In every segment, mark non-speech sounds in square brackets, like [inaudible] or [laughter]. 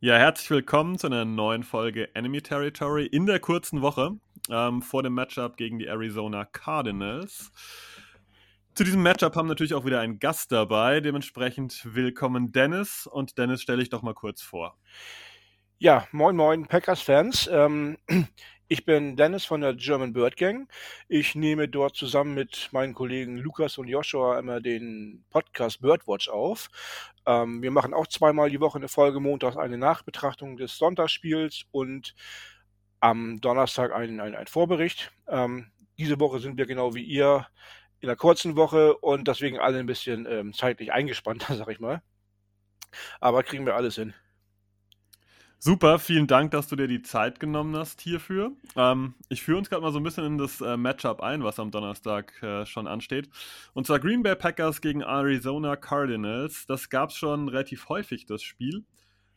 Ja, herzlich willkommen zu einer neuen Folge Enemy Territory in der kurzen Woche ähm, vor dem Matchup gegen die Arizona Cardinals. Zu diesem Matchup haben natürlich auch wieder einen Gast dabei. Dementsprechend willkommen Dennis und Dennis stelle ich doch mal kurz vor. Ja, moin moin Packers-Fans. Ähm, ich bin Dennis von der German Bird Gang. Ich nehme dort zusammen mit meinen Kollegen Lukas und Joshua immer den Podcast Birdwatch auf. Ähm, wir machen auch zweimal die Woche eine Folge montags eine Nachbetrachtung des Sonntagsspiels und am Donnerstag ein, ein, ein Vorbericht. Ähm, diese Woche sind wir genau wie ihr in einer kurzen Woche und deswegen alle ein bisschen ähm, zeitlich eingespannter, [laughs] sag ich mal. Aber kriegen wir alles hin. Super, vielen Dank, dass du dir die Zeit genommen hast hierfür. Ähm, ich führe uns gerade mal so ein bisschen in das äh, Matchup ein, was am Donnerstag äh, schon ansteht. Und zwar Green Bay Packers gegen Arizona Cardinals. Das gab es schon relativ häufig, das Spiel.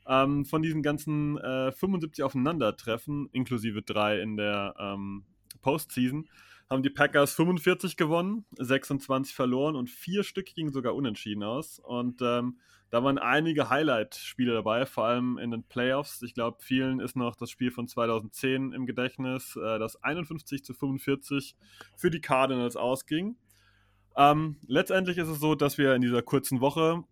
Ähm, von diesen ganzen äh, 75 Aufeinandertreffen, inklusive drei in der ähm, Postseason, haben die Packers 45 gewonnen, 26 verloren und vier Stück gingen sogar unentschieden aus. Und ähm, da waren einige Highlight-Spiele dabei, vor allem in den Playoffs. Ich glaube, vielen ist noch das Spiel von 2010 im Gedächtnis, äh, das 51 zu 45 für die Cardinals ausging. Ähm, letztendlich ist es so, dass wir in dieser kurzen Woche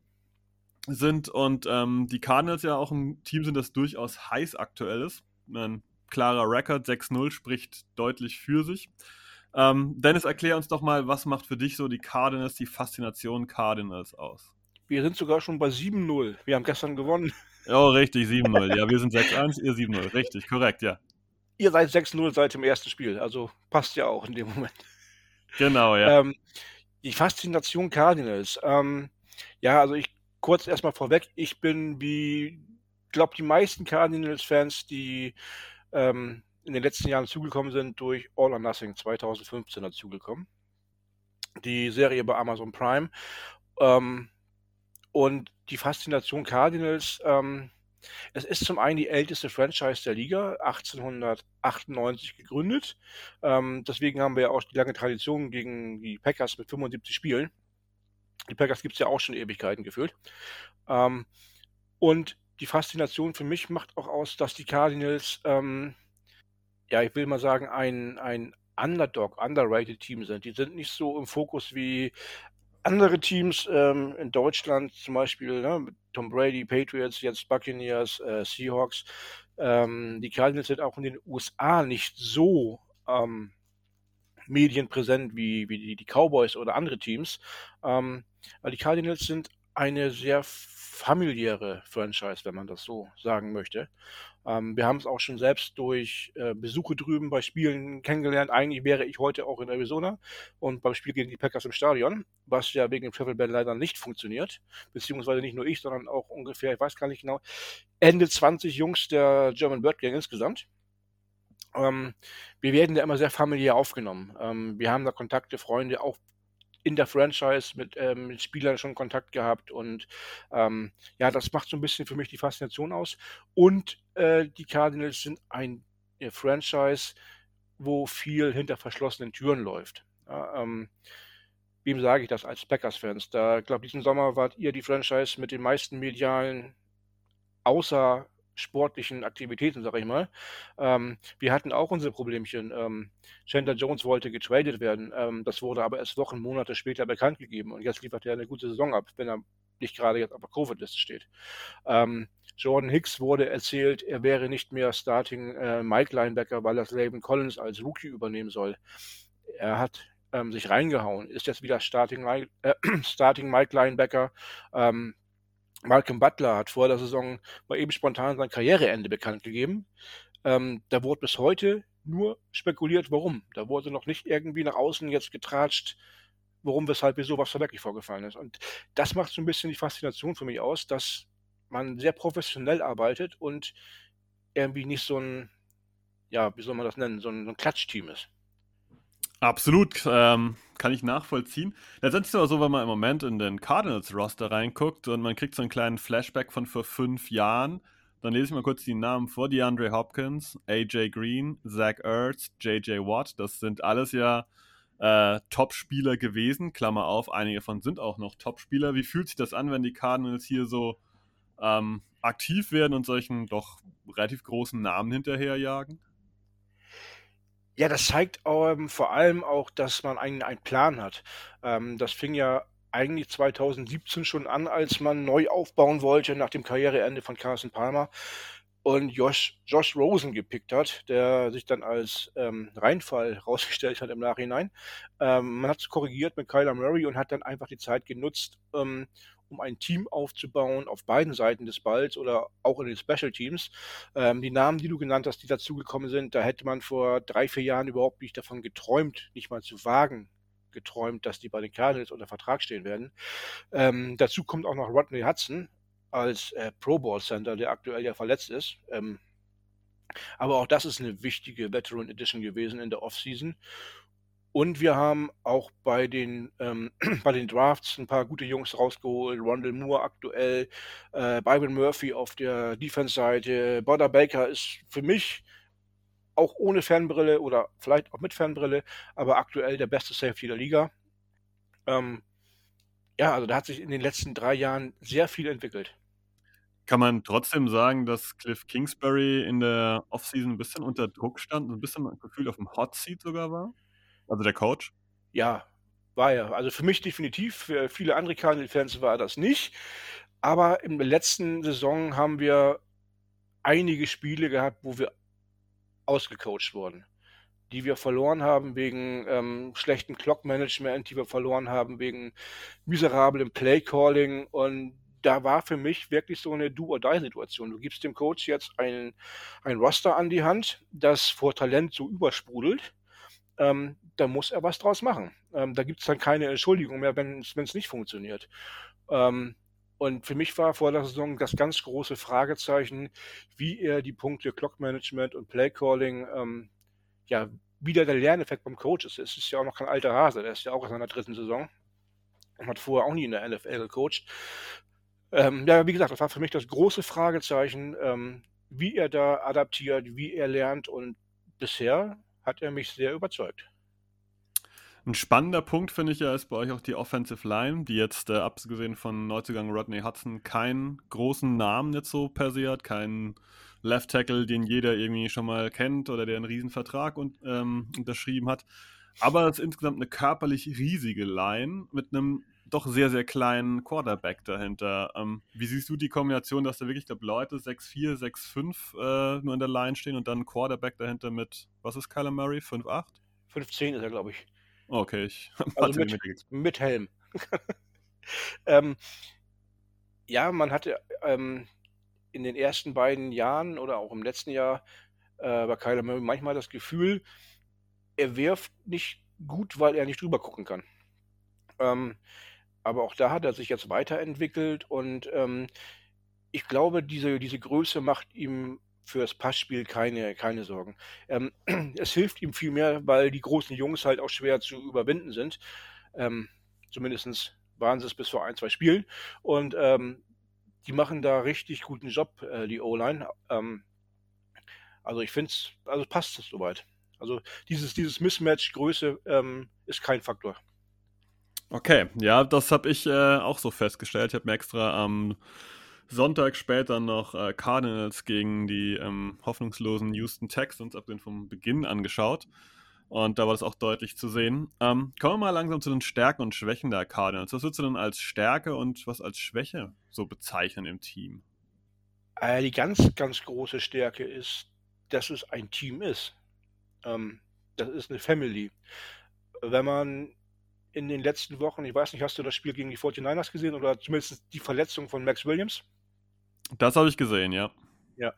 sind und ähm, die Cardinals ja auch ein Team sind, das durchaus heiß aktuell ist. Ein klarer Rekord, 6-0 spricht deutlich für sich. Ähm, Dennis, erklär uns doch mal, was macht für dich so die Cardinals, die Faszination Cardinals aus? Wir sind sogar schon bei 7-0. Wir haben gestern gewonnen. Oh, richtig, 7-0. Ja, wir sind 6-1, ihr 7-0. Richtig, korrekt, ja. Ihr seid 6-0 seit dem ersten Spiel, also passt ja auch in dem Moment. Genau, ja. Ähm, die Faszination Cardinals. Ähm, ja, also ich kurz erstmal vorweg, ich bin wie, glaube die meisten Cardinals-Fans, die ähm, in den letzten Jahren zugekommen sind, durch All or Nothing 2015 dazugekommen. Die Serie bei Amazon Prime. Ähm, und die Faszination Cardinals, ähm, es ist zum einen die älteste Franchise der Liga, 1898 gegründet. Ähm, deswegen haben wir ja auch die lange Tradition gegen die Packers mit 75 Spielen. Die Packers gibt es ja auch schon Ewigkeiten gefühlt. Ähm, und die Faszination für mich macht auch aus, dass die Cardinals, ähm, ja, ich will mal sagen, ein, ein Underdog, underrated Team sind. Die sind nicht so im Fokus wie andere Teams ähm, in Deutschland, zum Beispiel ne, Tom Brady, Patriots, jetzt Buccaneers, äh, Seahawks, ähm, die Cardinals sind auch in den USA nicht so ähm, medienpräsent wie, wie die, die, Cowboys oder andere Teams. Ähm, die Cardinals sind eine sehr familiäre Franchise, wenn man das so sagen möchte. Ähm, wir haben es auch schon selbst durch äh, Besuche drüben bei Spielen kennengelernt. Eigentlich wäre ich heute auch in Arizona und beim Spiel gegen die Packers im Stadion, was ja wegen dem Travel Ban leider nicht funktioniert, beziehungsweise nicht nur ich, sondern auch ungefähr, ich weiß gar nicht genau, Ende 20 Jungs der German Bird Gang insgesamt. Ähm, wir werden da immer sehr familiär aufgenommen. Ähm, wir haben da Kontakte, Freunde, auch in der Franchise mit, ähm, mit Spielern schon Kontakt gehabt und ähm, ja, das macht so ein bisschen für mich die Faszination aus. Und äh, die Cardinals sind ein äh, Franchise, wo viel hinter verschlossenen Türen läuft. Ja, ähm, wem sage ich das als Packers-Fans? Da, glaube diesen Sommer wart ihr die Franchise mit den meisten medialen, außer sportlichen Aktivitäten, sag ich mal. Ähm, wir hatten auch unsere Problemchen. Ähm, Chandler Jones wollte getradet werden. Ähm, das wurde aber erst Wochen, Monate später bekannt gegeben. Und jetzt liefert er eine gute Saison ab, wenn er nicht gerade jetzt auf der Covid-Liste steht. Ähm, Jordan Hicks wurde erzählt, er wäre nicht mehr Starting äh, Mike Linebacker, weil das Laban Collins als Rookie übernehmen soll. Er hat ähm, sich reingehauen, ist jetzt wieder Starting, äh, [clears throat] Starting Mike Linebacker. Ähm, Malcolm Butler hat vor der Saison mal eben spontan sein Karriereende bekannt gegeben. Ähm, da wurde bis heute nur spekuliert, warum. Da wurde noch nicht irgendwie nach außen jetzt getratscht, warum, weshalb, wieso, was da wirklich vorgefallen ist. Und das macht so ein bisschen die Faszination für mich aus, dass man sehr professionell arbeitet und irgendwie nicht so ein, ja, wie soll man das nennen, so ein, so ein Klatschteam ist. Absolut, ähm, kann ich nachvollziehen. Letztendlich ist es aber so, wenn man im Moment in den Cardinals-Roster reinguckt und man kriegt so einen kleinen Flashback von vor fünf Jahren, dann lese ich mal kurz die Namen vor. DeAndre Hopkins, AJ Green, Zach Ertz, JJ Watt. Das sind alles ja äh, Top-Spieler gewesen. Klammer auf, einige davon sind auch noch Top-Spieler. Wie fühlt sich das an, wenn die Cardinals hier so ähm, aktiv werden und solchen doch relativ großen Namen hinterherjagen? Ja, das zeigt ähm, vor allem auch, dass man einen, einen Plan hat. Ähm, das fing ja eigentlich 2017 schon an, als man neu aufbauen wollte nach dem Karriereende von Carson Palmer und Josh, Josh Rosen gepickt hat, der sich dann als ähm, Reinfall [laughs] rausgestellt hat im Nachhinein. Ähm, man hat es korrigiert mit Kyler Murray und hat dann einfach die Zeit genutzt, ähm, um ein Team aufzubauen auf beiden Seiten des Balls oder auch in den Special Teams. Ähm, die Namen, die du genannt hast, die dazugekommen sind, da hätte man vor drei, vier Jahren überhaupt nicht davon geträumt, nicht mal zu wagen, geträumt, dass die bei den Cardinals unter Vertrag stehen werden. Ähm, dazu kommt auch noch Rodney Hudson als äh, Pro Bowl Center, der aktuell ja verletzt ist. Ähm, aber auch das ist eine wichtige Veteran Edition gewesen in der Offseason. Und wir haben auch bei den, ähm, [clears throat] bei den Drafts ein paar gute Jungs rausgeholt. Rondell Moore aktuell, äh, Byron Murphy auf der Defense-Seite. Butter Baker ist für mich auch ohne Fernbrille oder vielleicht auch mit Fernbrille, aber aktuell der beste Safety der Liga. Ähm, ja, also da hat sich in den letzten drei Jahren sehr viel entwickelt. Kann man trotzdem sagen, dass Cliff Kingsbury in der Offseason ein bisschen unter Druck stand, ein bisschen Gefühl auf dem Hot Seat sogar war? Also der Coach? Ja, war er. Also für mich definitiv, für viele andere Cardinals-Fans war das nicht. Aber in der letzten Saison haben wir einige Spiele gehabt, wo wir ausgecoacht wurden. Die wir verloren haben wegen ähm, schlechten Clock-Management, die wir verloren haben wegen miserablem Play-Calling. Und da war für mich wirklich so eine Do-or-Die-Situation. Du gibst dem Coach jetzt ein, ein Roster an die Hand, das vor Talent so übersprudelt. Ähm, da muss er was draus machen. Ähm, da gibt es dann keine Entschuldigung mehr, wenn es nicht funktioniert. Ähm, und für mich war vor der Saison das ganz große Fragezeichen, wie er die Punkte Clock Management und Play Calling, ähm, ja, wieder der Lerneffekt beim Coach ist. Es ist ja auch noch kein alter Hase, der ist ja auch in seiner dritten Saison und hat vorher auch nie in der NFL gecoacht. Ähm, ja, wie gesagt, das war für mich das große Fragezeichen, ähm, wie er da adaptiert, wie er lernt und bisher hat er mich sehr überzeugt. Ein spannender Punkt finde ich ja ist bei euch auch die Offensive Line, die jetzt, äh, abgesehen von Neuzugang Rodney Hudson, keinen großen Namen jetzt so per se hat, keinen Left Tackle, den jeder irgendwie schon mal kennt oder der einen riesen Vertrag und, ähm, unterschrieben hat. Aber es ist insgesamt eine körperlich riesige Line mit einem doch sehr, sehr kleinen Quarterback dahinter. Ähm, wie siehst du die Kombination, dass da wirklich, ich glaube, Leute 6'4, 6'5 äh, nur in der Line stehen und dann ein Quarterback dahinter mit, was ist Kyler Murray, 5'8? 5'10 ist er, glaube ich. Okay, ich [laughs] also mit, mit, Helm. [laughs] ähm, ja, man hatte ähm, in den ersten beiden Jahren oder auch im letzten Jahr äh, bei Kyler Murray manchmal das Gefühl, er wirft nicht gut, weil er nicht drüber gucken kann. Ähm, aber auch da hat er sich jetzt weiterentwickelt und ähm, ich glaube, diese, diese Größe macht ihm fürs Passspiel keine, keine Sorgen. Ähm, [clears throat] es hilft ihm viel mehr, weil die großen Jungs halt auch schwer zu überwinden sind. Ähm, Zumindest waren sie es bis vor ein, zwei Spielen. Und ähm, die machen da richtig guten Job, äh, die O-Line. Ähm, also ich finde es, also passt es soweit. Also dieses, dieses Mismatch Größe ähm, ist kein Faktor. Okay, ja, das habe ich äh, auch so festgestellt. Ich habe mir extra am Sonntag später noch äh, Cardinals gegen die ähm, hoffnungslosen Houston Texans ab den vom Beginn angeschaut. Und da war das auch deutlich zu sehen. Ähm, kommen wir mal langsam zu den Stärken und Schwächen der Cardinals. Was würdest du denn als Stärke und was als Schwäche so bezeichnen im Team? Äh, die ganz, ganz große Stärke ist, dass es ein Team ist. Ähm, das ist eine Family. Wenn man in den letzten Wochen, ich weiß nicht, hast du das Spiel gegen die 49ers gesehen oder zumindest die Verletzung von Max Williams? Das habe ich gesehen, ja. Ja,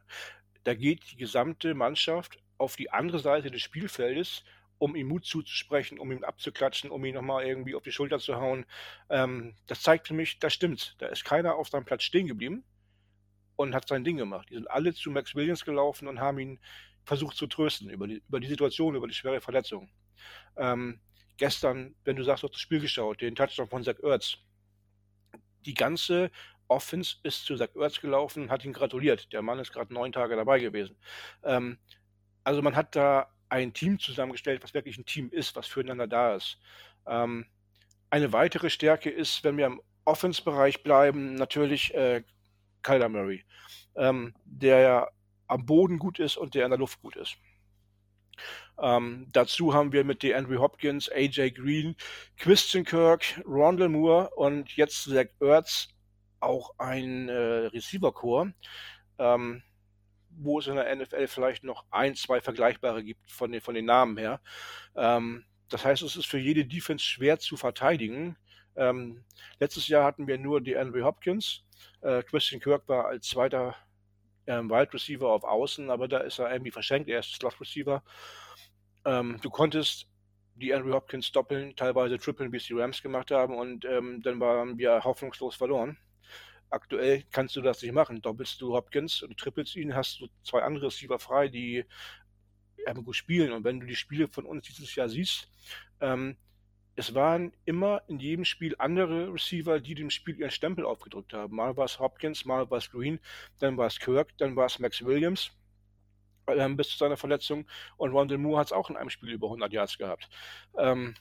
da geht die gesamte Mannschaft auf die andere Seite des Spielfeldes, um ihm Mut zuzusprechen, um ihn abzuklatschen, um ihn nochmal irgendwie auf die Schulter zu hauen. Ähm, das zeigt für mich, das stimmt. Da ist keiner auf seinem Platz stehen geblieben. und hat sein Ding gemacht. Die sind alle zu Max Williams gelaufen und haben ihn versucht zu trösten über die, über die Situation, über die schwere Verletzung. Ähm, gestern, wenn du sagst, du hast das Spiel geschaut, den Touchdown von Zach Ertz. Die ganze Offense ist zu Zach Ertz gelaufen, hat ihn gratuliert. Der Mann ist gerade neun Tage dabei gewesen. Ähm, also man hat da ein Team zusammengestellt, was wirklich ein Team ist, was füreinander da ist. Ähm, eine weitere Stärke ist, wenn wir im Offense-Bereich bleiben, natürlich äh, Kyler Murray, ähm, der ja am Boden gut ist und der in der Luft gut ist. Ähm, dazu haben wir mit DeAndre Hopkins, AJ Green, Christian Kirk, Rondell Moore und jetzt Zach Ertz auch ein äh, Receiver-Core, ähm, wo es in der NFL vielleicht noch ein, zwei vergleichbare gibt von den, von den Namen her. Ähm, das heißt, es ist für jede Defense schwer zu verteidigen. Ähm, letztes Jahr hatten wir nur DeAndre Hopkins. Äh, Christian Kirk war als zweiter ähm, Wide Receiver auf Außen, aber da ist er irgendwie verschenkt. Er ist Slot Receiver. Ähm, du konntest die Andrew Hopkins doppeln, teilweise trippeln, wie es die Rams gemacht haben, und ähm, dann waren wir hoffnungslos verloren. Aktuell kannst du das nicht machen. Doppelst du Hopkins und trippelst ihn, hast du zwei andere Receiver frei, die ähm, gut spielen. Und wenn du die Spiele von uns dieses Jahr siehst, ähm, es waren immer in jedem Spiel andere Receiver, die dem Spiel ihren Stempel aufgedrückt haben. Mal war es Hopkins, mal war es Green, dann war es Kirk, dann war es Max Williams ähm, bis zu seiner Verletzung. Und Rondell Moore hat es auch in einem Spiel über 100 Yards gehabt. Ähm,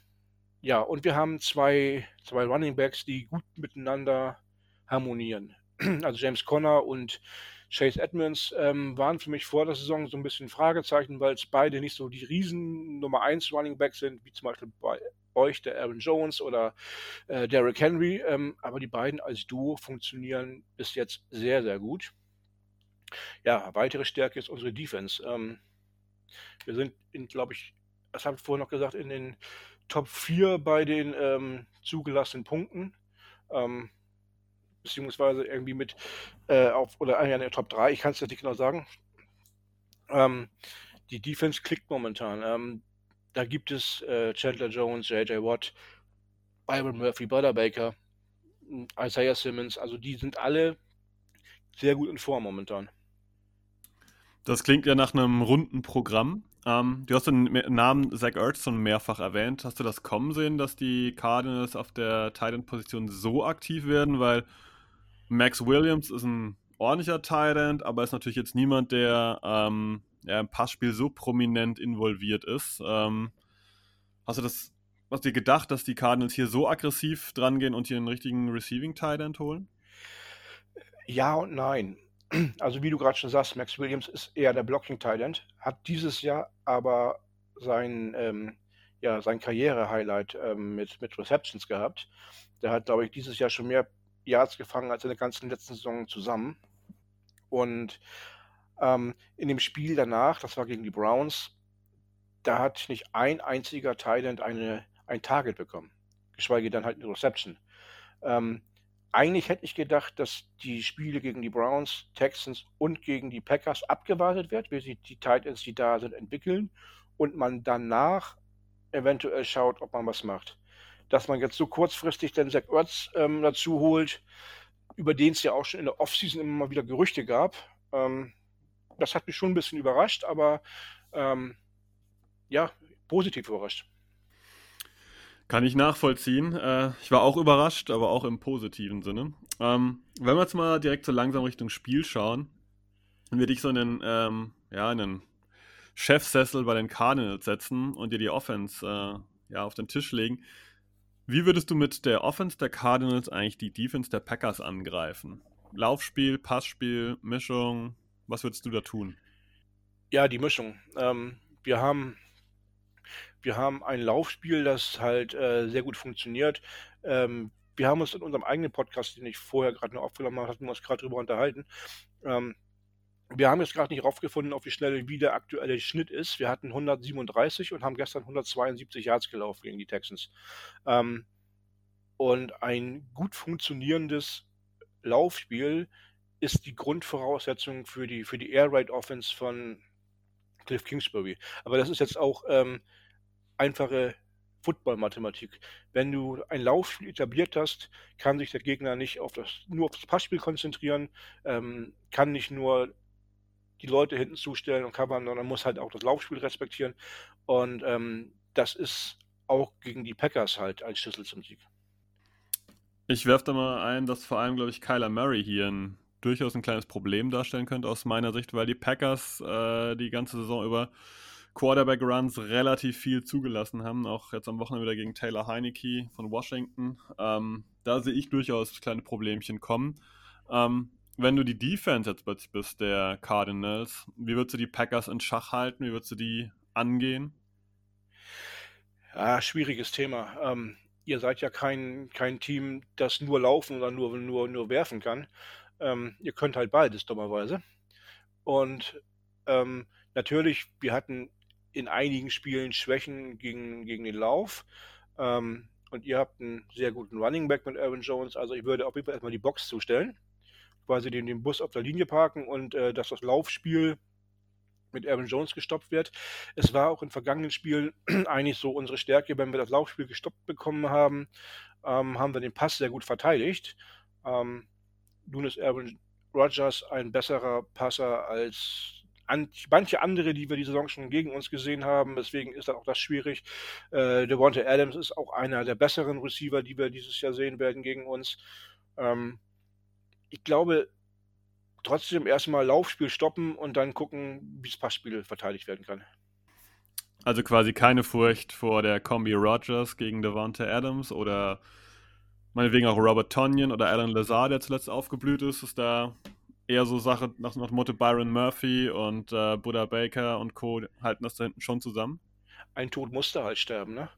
ja, und wir haben zwei, zwei Running Backs, die gut miteinander harmonieren. [clears throat] Also James Conner und Chase Edmonds ähm, waren für mich vor der Saison so ein bisschen Fragezeichen, weil es beide nicht so die riesen Nummer 1 Running Backs sind, wie zum Beispiel bei euch der Aaron Jones oder äh, Derrick Henry. Ähm, aber die beiden als Duo funktionieren bis jetzt sehr, sehr gut. Ja, weitere Stärke ist unsere Defense. Ähm, wir sind, glaube ich, das habe ich vorhin noch gesagt, in den Top 4 bei den ähm, zugelassenen Punkten. Ähm, beziehungsweise irgendwie mit äh, auf, oder in der Top 3, ich kann es jetzt nicht genau sagen. Ähm, die Defense klickt momentan. Ähm, da gibt es äh, Chandler Jones, J.J. Watt, Byron Murphy, Butter Baker, Isaiah Simmons, also die sind alle sehr gut in Form momentan. Das klingt ja nach einem runden Programm. Ähm, du hast den Namen Zach Ertz schon mehrfach erwähnt. Hast du das kommen sehen, dass die Cardinals auf der Titan-Position so aktiv werden? Weil Max Williams ist ein ordentlicher Titan, aber ist natürlich jetzt niemand, der ähm, ja, im Passspiel so prominent involviert ist. Ähm, hast du das, hast dir gedacht, dass die Cardinals hier so aggressiv drangehen und hier einen richtigen Receiving Titan holen? Ja und nein. Also wie du gerade schon sagst, Max Williams ist eher der Blocking Talent, hat dieses Jahr aber sein, ähm, ja, sein Karriere-Highlight ähm, mit, mit Receptions gehabt. Der hat, glaube ich, dieses Jahr schon mehr Yards gefangen als in der ganzen letzten Saison zusammen. Und ähm, in dem Spiel danach, das war gegen die Browns, da hat nicht ein einziger Thailand eine, ein Target bekommen. Geschweige denn halt eine Reception. Ähm, eigentlich hätte ich gedacht, dass die Spiele gegen die Browns, Texans und gegen die Packers abgewartet wird, wie sich die Titans, die da sind, entwickeln und man danach eventuell schaut, ob man was macht. Dass man jetzt so kurzfristig den Zach Ertz ähm, dazu holt, über den es ja auch schon in der Offseason immer mal wieder Gerüchte gab, ähm, das hat mich schon ein bisschen überrascht, aber ähm, ja, positiv überrascht. Kann ich nachvollziehen. Äh, ich war auch überrascht, aber auch im positiven Sinne. Ähm, wenn wir jetzt mal direkt so langsam Richtung Spiel schauen, und wir dich so in den, ähm, ja, in den Chefsessel bei den Cardinals setzen und dir die Offense äh, ja, auf den Tisch legen, wie würdest du mit der Offense der Cardinals eigentlich die Defense der Packers angreifen? Laufspiel, Passspiel, Mischung, was würdest du da tun? Ja, die Mischung. Ähm, wir haben wir haben ein Laufspiel, das halt äh, sehr gut funktioniert. Ähm, wir haben uns in unserem eigenen Podcast, den ich vorher gerade noch aufgenommen habe, hatten wir uns gerade darüber unterhalten. Ähm, wir haben jetzt gerade nicht rausgefunden, auf wie schnell wie der aktuelle Schnitt ist. Wir hatten 137 und haben gestern 172 Yards gelaufen gegen die Texans. Ähm, und ein gut funktionierendes Laufspiel ist die Grundvoraussetzung für die, für die Air Raid Offense von Cliff Kingsbury. Aber das ist jetzt auch ähm, einfache Football-Mathematik. Wenn du ein Laufspiel etabliert hast, kann sich der Gegner nicht auf das, nur auf das Passspiel konzentrieren, ähm, kann nicht nur die Leute hinten zustellen und covern, sondern muss halt auch das Laufspiel respektieren. Und ähm, das ist auch gegen die Packers halt ein Schlüssel zum Sieg. Ich werfe da mal ein, dass vor allem, glaube ich, Kyler Murray hier ein, durchaus ein kleines Problem darstellen könnte aus meiner Sicht, weil die Packers äh, die ganze Saison über Quarterback-Runs relativ viel zugelassen haben, auch jetzt am Wochenende wieder gegen Taylor Heineke von Washington. Ähm, da sehe ich durchaus kleine Problemchen kommen. Ähm, wenn du die Defense jetzt plötzlich bist, der Cardinals, wie würdest du die Packers in Schach halten? Wie würdest du die angehen? Ja, schwieriges Thema. Ähm, ihr seid ja kein, kein Team, das nur laufen oder nur, nur, nur werfen kann. Ähm, ihr könnt halt beides, dummerweise. Und ähm, natürlich, wir hatten in einigen Spielen Schwächen gegen, gegen den Lauf. Ähm, und ihr habt einen sehr guten Running Back mit Aaron Jones. Also ich würde auf jeden Fall erstmal die Box zustellen. Quasi den, den Bus auf der Linie parken und äh, dass das Laufspiel mit Aaron Jones gestoppt wird. Es war auch in vergangenen Spielen [clears throat] eigentlich so unsere Stärke, wenn wir das Laufspiel gestoppt bekommen haben, ähm, haben wir den Pass sehr gut verteidigt. Ähm, nun ist Aaron Rodgers ein besserer Passer als manche andere, die wir die Saison schon gegen uns gesehen haben. Deswegen ist dann auch das schwierig. Äh, Devonta Adams ist auch einer der besseren Receiver, die wir dieses Jahr sehen werden gegen uns. Ähm, ich glaube, trotzdem erstmal Laufspiel stoppen und dann gucken, wie das Passspiel verteidigt werden kann. Also quasi keine Furcht vor der Kombi Rogers gegen Devonta Adams oder meinetwegen auch Robert Tonyan oder Alan Lazar, der zuletzt aufgeblüht ist. Ist da eher so Sache nach, nach Motto Byron Murphy und äh, Buddha Baker und Co. halten das da hinten schon zusammen? Ein Tod musste halt sterben, ne?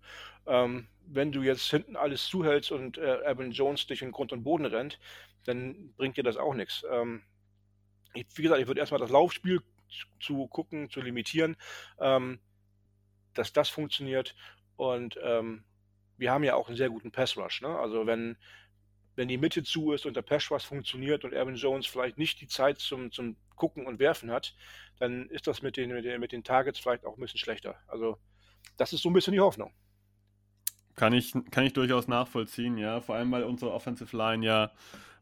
Ähm, wenn du jetzt hinten alles zuhältst und äh, Evan Jones dich in Grund und Boden rennt, dann bringt dir das auch nichts. Ähm, wie gesagt, ich würde erstmal das Laufspiel zu, zu gucken, zu limitieren, ähm, dass das funktioniert. Und ähm, wir haben ja auch einen sehr guten Pass Rush. Ne? Also wenn wenn die Mitte zu ist und der Pass Rush funktioniert und Evan Jones vielleicht nicht die Zeit zum, zum Gucken und Werfen hat, dann ist das mit den, mit den, mit den Targets vielleicht auch ein bisschen schlechter. Also das ist so ein bisschen die Hoffnung. Kann ich, kann ich durchaus nachvollziehen, ja. Vor allem, weil unsere Offensive Line ja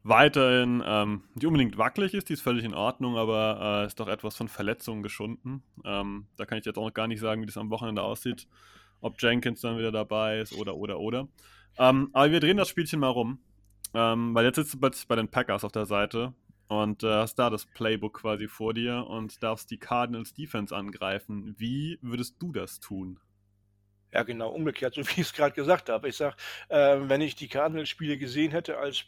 weiterhin ähm, nicht unbedingt wackelig ist, die ist völlig in Ordnung, aber äh, ist doch etwas von Verletzungen geschunden. Ähm, da kann ich jetzt auch noch gar nicht sagen, wie das am Wochenende aussieht, ob Jenkins dann wieder dabei ist oder, oder, oder. Ähm, aber wir drehen das Spielchen mal rum. Ähm, weil jetzt sitzt du plötzlich bei den Packers auf der Seite und äh, hast da das Playbook quasi vor dir und darfst die Cardinals Defense angreifen. Wie würdest du das tun? Ja, genau, umgekehrt, so wie ich es gerade gesagt habe. Ich sage, äh, wenn ich die Cardinals-Spiele gesehen hätte als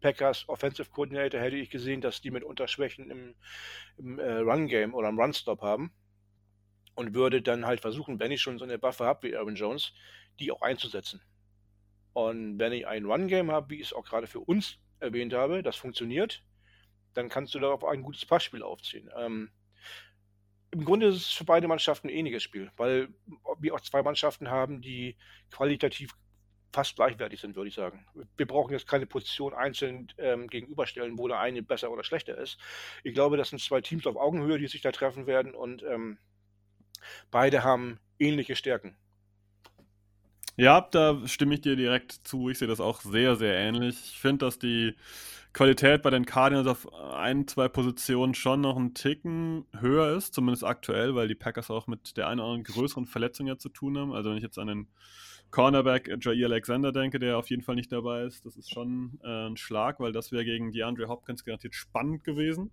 Packers Offensive Coordinator, hätte ich gesehen, dass die mitunter Schwächen im, im äh, Run-Game oder im Run-Stop haben und würde dann halt versuchen, wenn ich schon so eine Waffe habe wie Aaron Jones, die auch einzusetzen. Und wenn ich ein Run-Game habe, wie ich es auch gerade für uns erwähnt habe, das funktioniert, dann kannst du darauf ein gutes Passspiel aufziehen. Ähm, Im Grunde ist es für beide Mannschaften ein ähnliches Spiel, weil wir auch zwei Mannschaften haben, die qualitativ fast gleichwertig sind, würde ich sagen. Wir brauchen jetzt keine Position einzeln ähm, gegenüberstellen, wo der eine besser oder schlechter ist. Ich glaube, das sind zwei Teams auf Augenhöhe, die sich da treffen werden und ähm, beide haben ähnliche Stärken. Ja, da stimme ich dir direkt zu. Ich sehe das auch sehr, sehr ähnlich. Ich finde, dass die Qualität bei den Cardinals auf ein, zwei Positionen schon noch einen Ticken höher ist, zumindest aktuell, weil die Packers auch mit der einen oder anderen größeren Verletzung ja zu tun haben. Also wenn ich jetzt an den Cornerback Jair Alexander denke, der auf jeden Fall nicht dabei ist, das ist schon äh, ein Schlag, weil das wäre gegen DeAndre Hopkins garantiert spannend gewesen.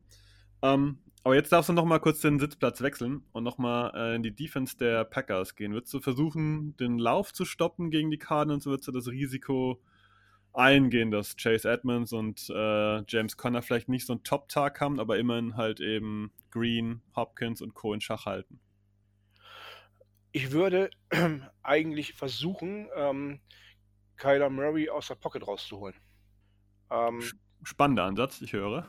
Ähm, aber jetzt darfst du noch mal kurz den Sitzplatz wechseln und noch mal äh, in die Defense der Packers gehen. Würdest du versuchen, den Lauf zu stoppen gegen die Cardinals? Würdest du das Risiko eingehen, dass Chase Edmonds und äh, James Conner vielleicht nicht so einen Top-Tag haben, aber immerhin halt eben Green, Hopkins und Co. in Schach halten? Ich würde [clears throat] eigentlich versuchen, ähm, Kyler Murray aus der Pocket rauszuholen. Ähm, Spannender Ansatz, ich höre.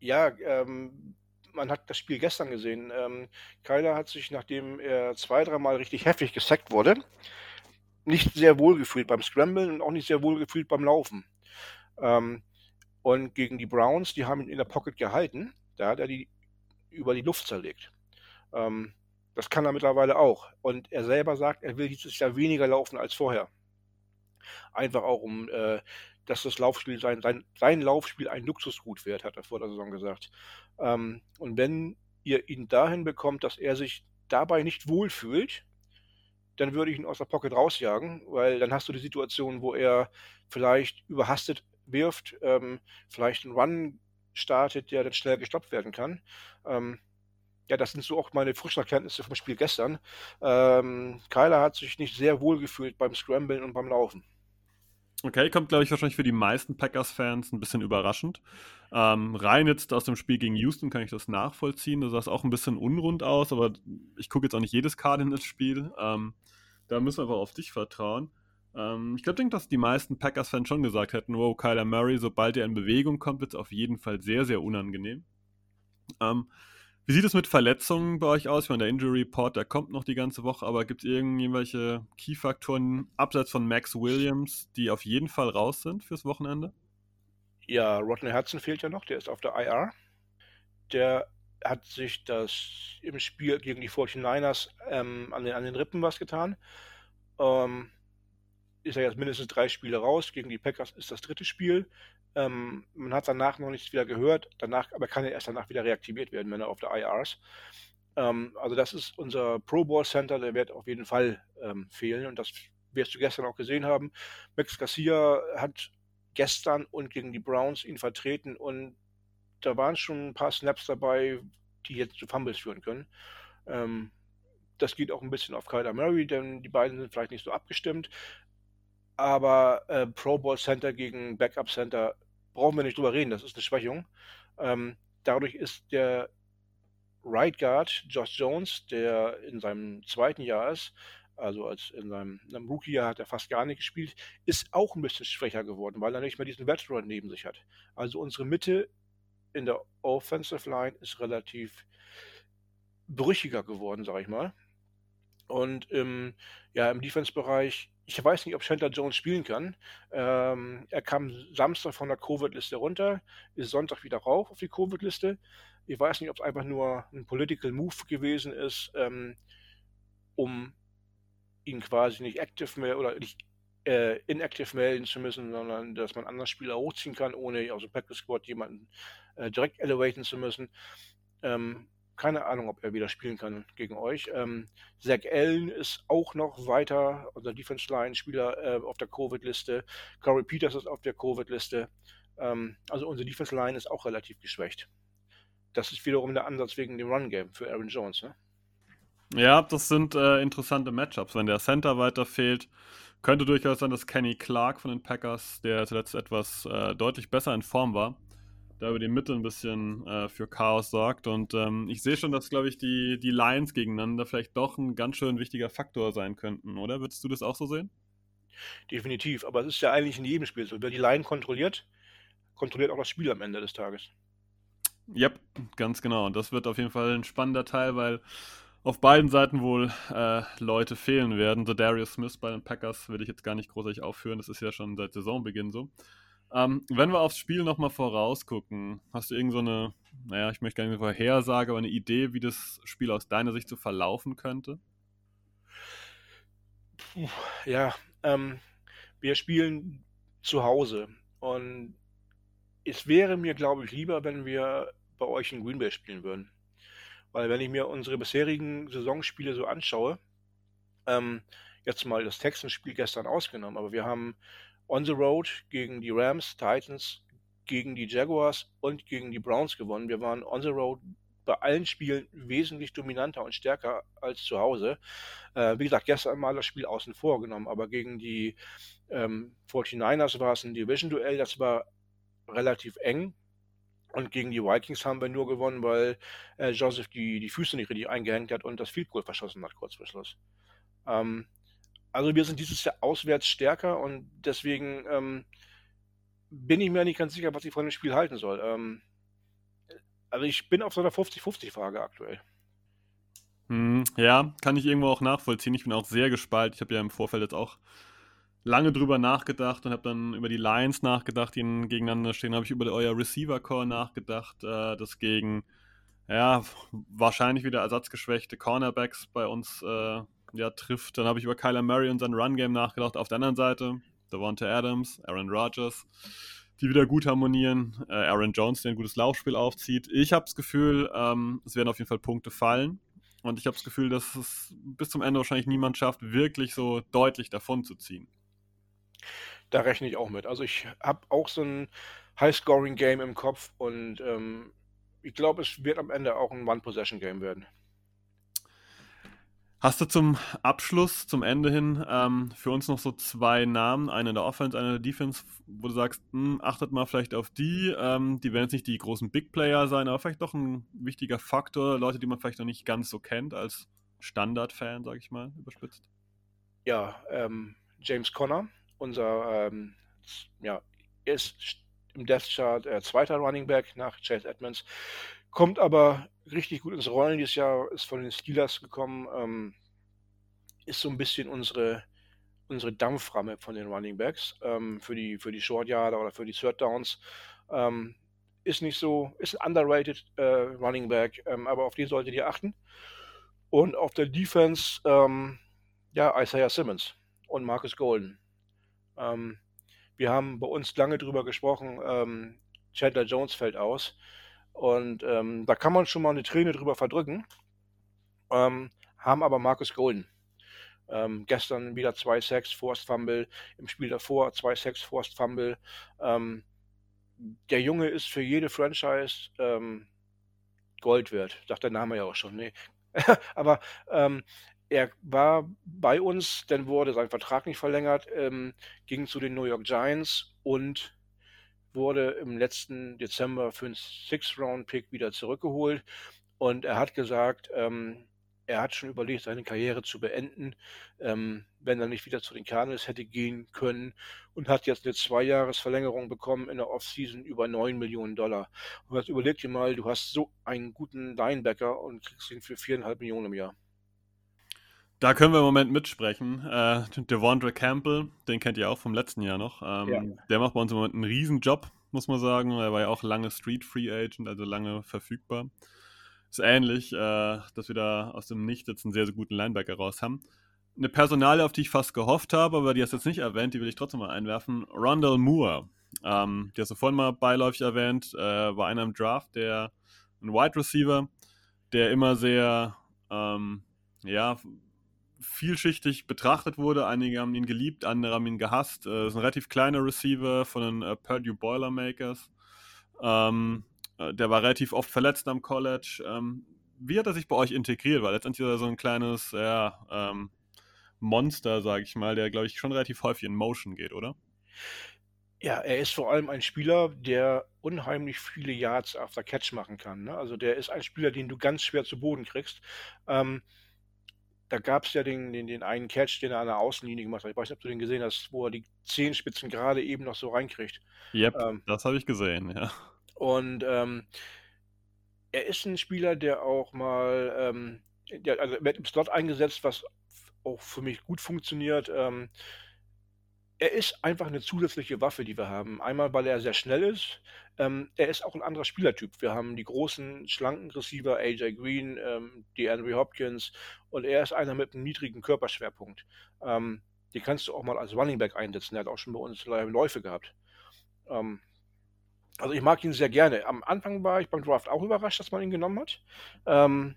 Ja, ähm, man hat das Spiel gestern gesehen. Ähm, Kyler hat sich, nachdem er zwei, dreimal richtig heftig gesackt wurde, nicht sehr wohl gefühlt beim Scramblen und auch nicht sehr wohl gefühlt beim Laufen. Ähm, und gegen die Browns, die haben ihn in der Pocket gehalten, da hat er die über die Luft zerlegt. Ähm, Das kann er mittlerweile auch. Und er selber sagt, er will dieses Jahr weniger laufen als vorher. Einfach auch, um äh, dass das Laufspiel sein, sein, sein Laufspiel ein Luxusgut wird, hat er vor der Saison gesagt. Ähm, und wenn ihr ihn dahin bekommt, dass er sich dabei nicht wohlfühlt, dann würde ich ihn aus der Pocket rausjagen, weil dann hast du die Situation, wo er vielleicht überhastet wirft, ähm, vielleicht einen Run startet, der dann schnell gestoppt werden kann. Ähm, ja, das sind so auch meine Frischlerkenntnisse vom Spiel gestern. Ähm, Kyler hat sich nicht sehr wohl gefühlt beim Scramblen und beim Laufen. Okay, kommt, glaube ich, wahrscheinlich für die meisten Packers-Fans ein bisschen überraschend. Ähm, rein jetzt aus dem Spiel gegen Houston kann ich das nachvollziehen. Da sah es auch ein bisschen unrund aus, aber ich gucke jetzt auch nicht jedes Cardinals-Spiel. Ähm, da müssen wir einfach auf dich vertrauen. Ähm, ich glaube, dass die meisten Packers-Fans schon gesagt hätten, wow, Kyler Murray, sobald er in Bewegung kommt, wird es auf jeden Fall sehr, sehr unangenehm. Ähm, wie sieht es mit Verletzungen bei euch aus? Ich meine, der Injury Report, der kommt noch die ganze Woche, aber gibt es irgendwelche Key-Faktoren abseits von Max Williams, die auf jeden Fall raus sind fürs Wochenende? Ja, Rodney Hudson fehlt ja noch, der ist auf der IR. Der hat sich das im Spiel gegen die 49ers ähm, an, den, an den Rippen was getan. Ähm, ist er jetzt mindestens drei Spiele raus. Gegen die Packers ist das dritte Spiel. Ähm, man hat danach noch nichts wieder gehört, danach, aber kann er erst danach wieder reaktiviert werden, wenn er auf der IR ist. Ähm, also das ist unser Pro Bowl Center, der wird auf jeden Fall ähm, fehlen und das wirst du gestern auch gesehen haben. Max Garcia hat gestern und gegen die Browns ihn vertreten und da waren schon ein paar Snaps dabei, die jetzt zu Fumbles führen können. Ähm, das geht auch ein bisschen auf Kyler Murray, denn die beiden sind vielleicht nicht so abgestimmt aber äh, Pro Bowl Center gegen Backup Center brauchen wir nicht drüber reden, das ist eine Schwächung. Ähm, dadurch ist der Right Guard Josh Jones, der in seinem zweiten Jahr ist, also als in seinem, seinem Rookie-Jahr hat er fast gar nicht gespielt, ist auch ein bisschen schwächer geworden, weil er nicht mehr diesen Veteran neben sich hat. Also unsere Mitte in der Offensive Line ist relativ brüchiger geworden, sag ich mal. Und im, ja, im Defense-Bereich ich weiß nicht, ob Chandler Jones spielen kann. Ähm, er kam Samstag von der Covid-Liste runter, ist Sonntag wieder rauf auf die Covid-Liste. Ich weiß nicht, ob es einfach nur ein Political Move gewesen ist, ähm, um ihn quasi nicht active mehr oder nicht äh, inactive melden zu müssen, sondern dass man anderen Spieler hochziehen kann, ohne aus dem Practice Squad jemanden äh, direkt elevaten zu müssen. Ähm, keine Ahnung, ob er wieder spielen kann gegen euch. Ähm, Zach Allen ist auch noch weiter, unser Defense Line Spieler äh, auf der Covid-Liste. Corey Peters ist auf der Covid-Liste. Ähm, also unsere Defense Line ist auch relativ geschwächt. Das ist wiederum der Ansatz wegen dem Run Game für Aaron Jones. Ne? Ja, das sind äh, interessante Matchups. Wenn der Center weiter fehlt, könnte durchaus sein, dass Kenny Clark von den Packers, der zuletzt etwas äh, deutlich besser in Form war, da über die Mitte ein bisschen äh, für Chaos sorgt. Und ähm, ich sehe schon, dass, glaube ich, die, die Lions gegeneinander vielleicht doch ein ganz schön wichtiger Faktor sein könnten, oder? Würdest du das auch so sehen? Definitiv, aber es ist ja eigentlich in jedem Spiel so. Wer die Line kontrolliert, kontrolliert auch das Spiel am Ende des Tages. Yep, ganz genau. Und das wird auf jeden Fall ein spannender Teil, weil auf beiden Seiten wohl äh, Leute fehlen werden. So Darius Smith bei den Packers würde ich jetzt gar nicht großartig aufführen. Das ist ja schon seit Saisonbeginn so. Ähm, wenn wir aufs Spiel nochmal vorausgucken, hast du irgend so eine, naja, ich möchte gar nicht Vorhersage, aber eine Idee, wie das Spiel aus deiner Sicht so verlaufen könnte? Ja, ähm, wir spielen zu Hause und es wäre mir, glaube ich, lieber, wenn wir bei euch in Green Bay spielen würden. Weil wenn ich mir unsere bisherigen Saisonspiele so anschaue, ähm, jetzt mal das Texans-Spiel gestern ausgenommen, aber wir haben on the road gegen die Rams, Titans, gegen die Jaguars und gegen die Browns gewonnen. Wir waren on the road bei allen Spielen wesentlich dominanter und stärker als zu Hause. Äh, wie gesagt, gestern mal das Spiel außen vor genommen, aber gegen die ähm, 49ers war es ein Division-Duell, das war relativ eng. Und gegen die Vikings haben wir nur gewonnen, weil äh, Joseph die, die Füße nicht richtig eingehängt hat und das Field Goal verschossen hat, kurz vor Schluss. Ähm, also wir sind dieses Jahr auswärts stärker und deswegen ähm, bin ich mir nicht ganz sicher, was ich von dem Spiel halten soll. Ähm, also ich bin auf so einer 50-50-Frage aktuell. Hm, ja, kann ich irgendwo auch nachvollziehen. Ich bin auch sehr gespalten. Ich habe ja im Vorfeld jetzt auch lange drüber nachgedacht und habe dann über die Lions nachgedacht, die gegeneinander stehen. Habe ich über euer Receiver-Core nachgedacht, äh, das gegen ja, wahrscheinlich wieder ersatzgeschwächte Cornerbacks bei uns äh, ja, trifft. Dann habe ich über Kyler Murray und sein Run-Game nachgedacht. Auf der anderen Seite Devonta Adams, Aaron Rodgers, die wieder gut harmonieren. Äh, Aaron Jones, der ein gutes Laufspiel aufzieht. Ich habe das Gefühl, ähm, es werden auf jeden Fall Punkte fallen. Und ich habe das Gefühl, dass es bis zum Ende wahrscheinlich niemand schafft, wirklich so deutlich davon zu ziehen. Da rechne ich auch mit. Also ich habe auch so ein High-Scoring-Game im Kopf und ähm, ich glaube, es wird am Ende auch ein One-Possession-Game werden. Hast du zum Abschluss, zum Ende hin, ähm, für uns noch so zwei Namen, einen in der Offense, einen in der Defense, wo du sagst, mh, hm, achtet mal vielleicht auf die, ähm, die werden jetzt nicht die großen Big Player sein, aber vielleicht doch ein wichtiger Faktor, Leute, die man vielleicht noch nicht ganz so kennt als Standard-Fan, sag ich mal, überspitzt. Ja, ähm, James Conner, unser, ähm, ja, ist im Death Chart äh, zweiter Running Back nach Chase Edmonds, kommt aber richtig gut ins Rollen dieses Jahr, ist von den Steelers gekommen, ähm, ist so ein bisschen unsere, unsere Dampframme von den Running Backs ähm, für die, für die Short Yard oder für die Third Downs. Ähm, ist nicht so, ist ein underrated äh, Running Back, ähm, aber auf den solltet ihr achten. Und auf der Defense, ähm, ja, Isaiah Simmons und Marcus Golden. Ähm, wir haben bei uns lange drüber gesprochen, Chandler Jones fällt aus. Und ähm, da kann man schon mal eine Träne drüber verdrücken. Ähm, haben aber Marcus Golden. Ähm, gestern wieder zwei Sacks, Forced Fumble. Im Spiel davor zwei Sacks, Forced Fumble. Ähm, der Junge ist für jede Franchise ähm, Gold wert. Sagt der Name ja auch schon. Nee. [laughs] aber ähm, er war bei uns, dann wurde sein Vertrag nicht verlängert, ging zu den New York Giants und wurde im letzten Dezember für einen Six-Round-Pick wieder zurückgeholt. Und er hat gesagt, ähm, er hat schon überlegt, seine Karriere zu beenden, ähm, wenn er nicht wieder zu den Cardinals hätte gehen können und hat jetzt eine Zweijahresverlängerung bekommen in der Offseason über 9 Millionen Dollar. Und jetzt überleg dir mal, du hast so einen guten Linebacker und kriegst ihn für 4,5 Millionen im Jahr. Da können wir im Moment mitsprechen. Äh, Devondre Campbell, den kennt ihr auch vom letzten Jahr noch. Ähm, ja. Der macht bei uns im Moment einen Riesenjob, muss man sagen. Er war ja auch lange Street Free Agent, also lange verfügbar. Ist ähnlich, äh, dass wir da aus dem Nichts jetzt einen sehr, sehr guten Linebacker raus haben. Eine Personale, auf die ich fast gehofft habe, aber die hast du jetzt nicht erwähnt, die will ich trotzdem mal einwerfen. Rondell Moore. Ähm, die hast du vorhin mal beiläufig erwähnt, äh, war einer im Draft, der ein Wide Receiver, der immer sehr, ähm, ja, vielschichtig betrachtet wurde. Einige haben ihn geliebt, andere haben ihn gehasst. Äh, ist ein relativ kleiner Receiver von den äh, Purdue Boilermakers. Ähm, äh, der war relativ oft verletzt am College. Ähm, wie hat er sich bei euch integriert? Weil letztendlich ist er so ein kleines ja, ähm, Monster, sage ich mal, der, glaube ich, schon relativ häufig in Motion geht, oder? Ja, er ist vor allem ein Spieler, der unheimlich viele Yards after Catch machen kann. Ne? Also der ist ein Spieler, den du ganz schwer zu Boden kriegst. Ähm, da gab es ja den, den, den einen Catch, den er an der Außenlinie gemacht hat. Ich weiß nicht, ob du den gesehen hast, wo er die Zehenspitzen gerade eben noch so reinkriegt. Yep, ähm, das habe ich gesehen, ja. Und ähm, er ist ein Spieler, der auch mal, ähm, der, also wird im Slot eingesetzt, was auch für mich gut funktioniert. Ähm, er ist einfach eine zusätzliche Waffe, die wir haben. Einmal, weil er sehr schnell ist. Ähm, er ist auch ein anderer Spielertyp. Wir haben die großen, schlanken Receiver, AJ Green, ähm, die Andrew Hopkins und er ist einer mit einem niedrigen Körperschwerpunkt. Ähm, die kannst du auch mal als Running Back einsetzen. Er hat auch schon bei uns Läufe gehabt. Ähm, also ich mag ihn sehr gerne. Am Anfang war ich beim Draft auch überrascht, dass man ihn genommen hat. Ähm,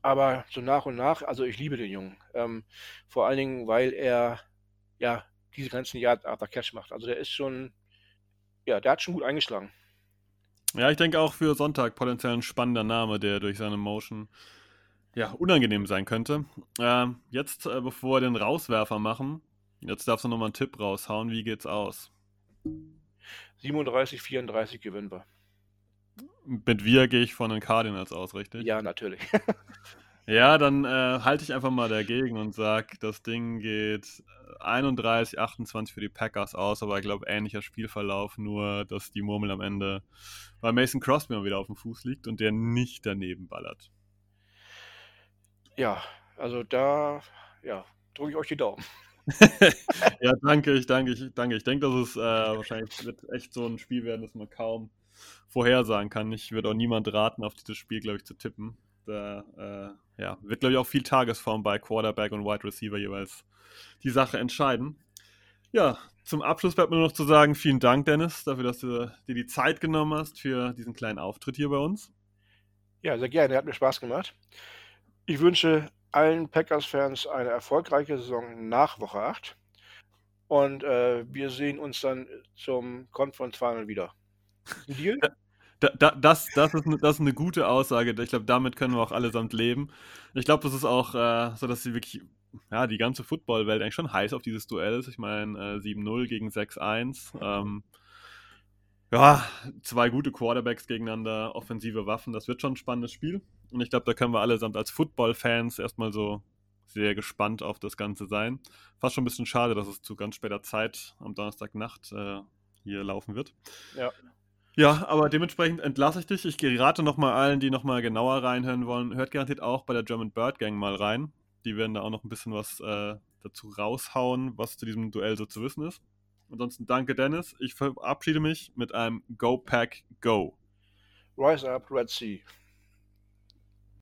aber so nach und nach, also ich liebe den Jungen. Ähm, vor allen Dingen, weil er ja diese ganzen Yard After Catch macht. Also der ist schon, ja, der hat schon gut eingeschlagen. Ja, ich denke auch für Sonntag potenziell ein spannender Name, der durch seine Motion ja, unangenehm sein könnte. Äh, jetzt, äh, bevor wir den Rauswerfer machen, jetzt darfst du nochmal einen Tipp raushauen. Wie geht's aus? 37, 34 gewinnen wir. Mit wir gehe ich von den Cardinals aus, richtig? Ja, natürlich. [laughs] Ja, dann äh, halte ich einfach mal dagegen und sage, das Ding geht 31, äh, 28 für die Packers aus, aber ich glaube, ähnlicher Spielverlauf, nur dass die Murmel am Ende bei Mason Crosby mal wieder auf dem Fuß liegt und der nicht daneben ballert. Ja, also da ja, drücke ich euch die Daumen. [laughs] ja, danke, ich danke, ich danke. Ich denke, dass es äh, wahrscheinlich wird echt so ein Spiel werden, das man kaum vorhersagen kann. Ich würde auch niemand raten, auf dieses Spiel, glaube ich, zu tippen. Da äh, ja, wird, glaube ich, auch viel Tagesform bei Quarterback und Wide Receiver jeweils die Sache entscheiden. Ja, zum Abschluss bleibt mir nur noch zu sagen, vielen Dank, Dennis, dafür, dass du dir die Zeit genommen hast für diesen kleinen Auftritt hier bei uns. Ja, sehr gerne, hat mir Spaß gemacht. Ich wünsche allen Packers-Fans eine erfolgreiche Saison nach Woche 8. Und äh, wir sehen uns dann zum Conference Final wieder. Deal? Da, da, das, das, ist, das ist eine gute Aussage. Ich glaube, damit können wir auch allesamt leben. Ich glaube, das ist auch äh, so, dass sie wirklich, ja, die ganze Footballwelt eigentlich schon heiß auf dieses Duell ist. Ich meine, äh, 7-0 gegen 6-1. Ähm, ja, zwei gute Quarterbacks gegeneinander, offensive Waffen. Das wird schon ein spannendes Spiel. Und ich glaube, da können wir allesamt als Football-Fans erstmal so sehr gespannt auf das Ganze sein. Fast schon ein bisschen schade, dass es zu ganz später Zeit am Donnerstagnacht äh, hier laufen wird. Ja. Ja, aber dementsprechend entlasse ich dich. Ich gerate nochmal allen, die nochmal genauer reinhören wollen. Hört garantiert auch bei der German Bird Gang mal rein. Die werden da auch noch ein bisschen was äh, dazu raushauen, was zu diesem Duell so zu wissen ist. Ansonsten danke, Dennis. Ich verabschiede mich mit einem Go Pack Go. Rise up, Red Sea.